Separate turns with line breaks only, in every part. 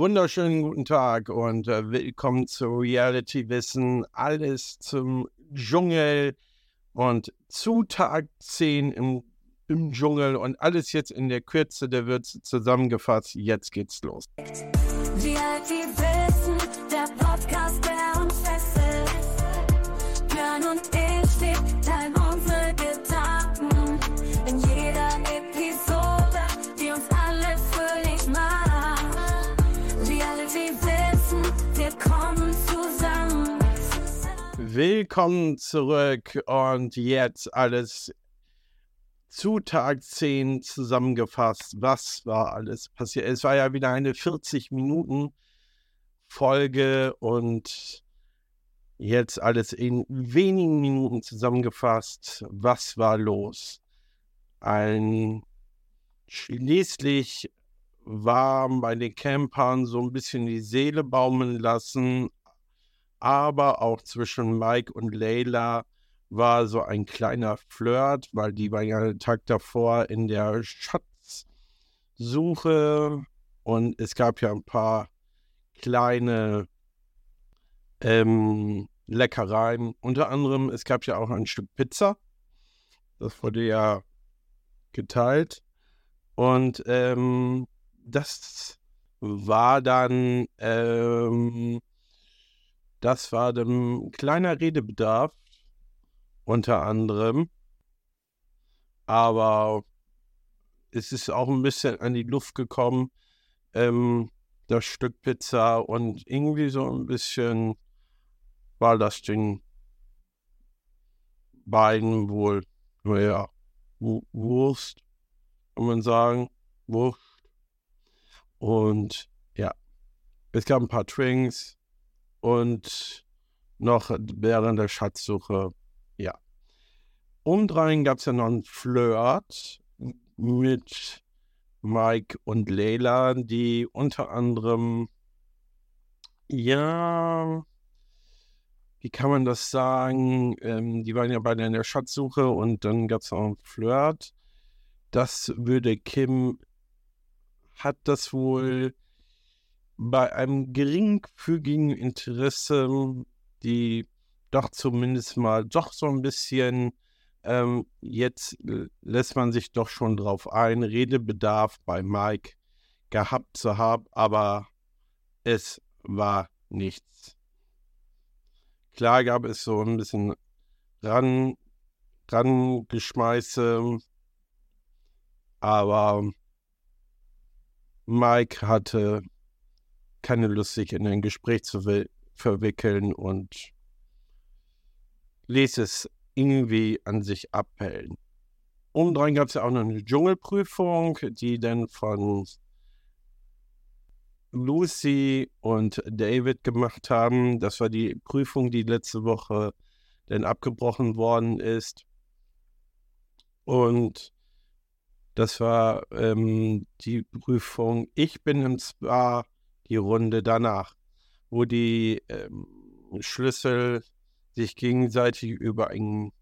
wunderschönen guten Tag und äh, willkommen zu Reality Wissen. Alles zum Dschungel und zu Tag 10 im, im Dschungel und alles jetzt in der Kürze der wird zusammengefasst. Jetzt geht's los.
Reality Wissen, der Podcast, der uns
Willkommen zurück und jetzt alles zu Tag 10 zusammengefasst. Was war alles passiert? Es war ja wieder eine 40 Minuten Folge und jetzt alles in wenigen Minuten zusammengefasst. Was war los? Ein schließlich war bei den Campern so ein bisschen die Seele baumeln lassen, aber auch zwischen Mike und Leila war so ein kleiner Flirt, weil die war ja den Tag davor in der Schatzsuche und es gab ja ein paar kleine ähm, Leckereien. Unter anderem, es gab ja auch ein Stück Pizza. Das wurde ja geteilt. Und ähm, das war dann, ähm, das war ein kleiner Redebedarf, unter anderem. Aber es ist auch ein bisschen an die Luft gekommen, ähm, das Stück Pizza und irgendwie so ein bisschen war das den beiden wohl, naja, Wurst, kann man sagen, Wurst. Und ja, es gab ein paar Drinks und noch während der Schatzsuche, ja. Umdrehen gab es ja noch einen Flirt mit Mike und Leila, die unter anderem, ja, wie kann man das sagen? Ähm, die waren ja beide in der Schatzsuche und dann gab es noch einen Flirt. Das würde Kim, hat das wohl bei einem geringfügigen Interesse, die doch zumindest mal doch so ein bisschen ähm, jetzt lässt man sich doch schon drauf ein, Redebedarf bei Mike gehabt zu haben, aber es war nichts. Klar gab es so ein bisschen ran, Rangeschmeiße, aber Mike hatte keine Lust, sich in ein Gespräch zu verwickeln und ließ es irgendwie an sich abhellen. Obendrein gab es ja auch noch eine Dschungelprüfung, die dann von Lucy und David gemacht haben. Das war die Prüfung, die letzte Woche dann abgebrochen worden ist. Und das war ähm, die Prüfung. Ich bin im Spa die Runde danach, wo die ähm, Schlüssel sich gegenseitig über eine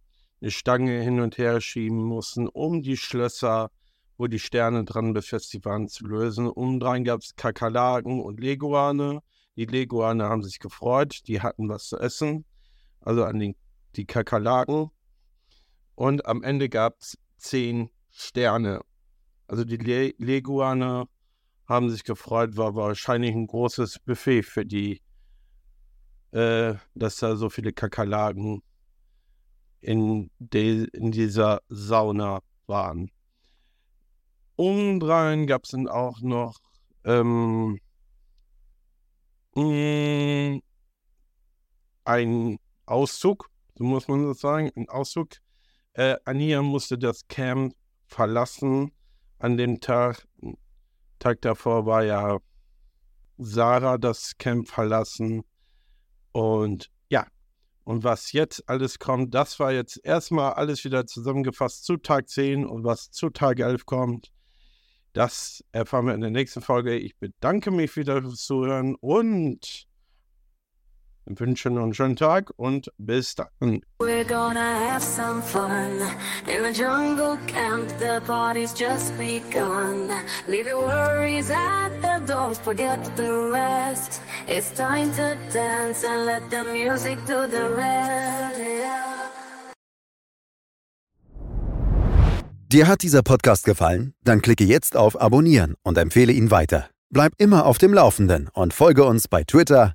Stange hin und her schieben mussten, um die Schlösser, wo die Sterne dran befestigt waren, zu lösen. Umdrein gab es Kakerlaken und Leguane. Die Leguane haben sich gefreut, die hatten was zu essen, also an den, die Kakerlaken. Und am Ende gab es zehn Sterne. Also die Le Leguane haben sich gefreut, war wahrscheinlich ein großes Buffet für die äh, dass da so viele Kakerlaken in, de, in dieser Sauna waren. Umdrein gab es dann auch noch ähm, mh, ein Auszug, so muss man das sagen, ein Auszug. Äh, Ania musste das Camp verlassen an dem Tag. Tag davor war ja Sarah das Camp verlassen. Und ja, und was jetzt alles kommt, das war jetzt erstmal alles wieder zusammengefasst zu Tag 10 und was zu Tag 11 kommt, das erfahren wir in der nächsten Folge. Ich bedanke mich wieder fürs Zuhören und wünsche noch einen schönen Tag und bis dann.
We're gonna have some fun in the jungle camp. The party's just begun. Leave your worries at the door, forget the rest. It's time to dance and let the music do the rest. Yeah.
Dir hat dieser Podcast gefallen? Dann klicke jetzt auf Abonnieren und empfehle ihn weiter. Bleib immer auf dem Laufenden und folge uns bei Twitter,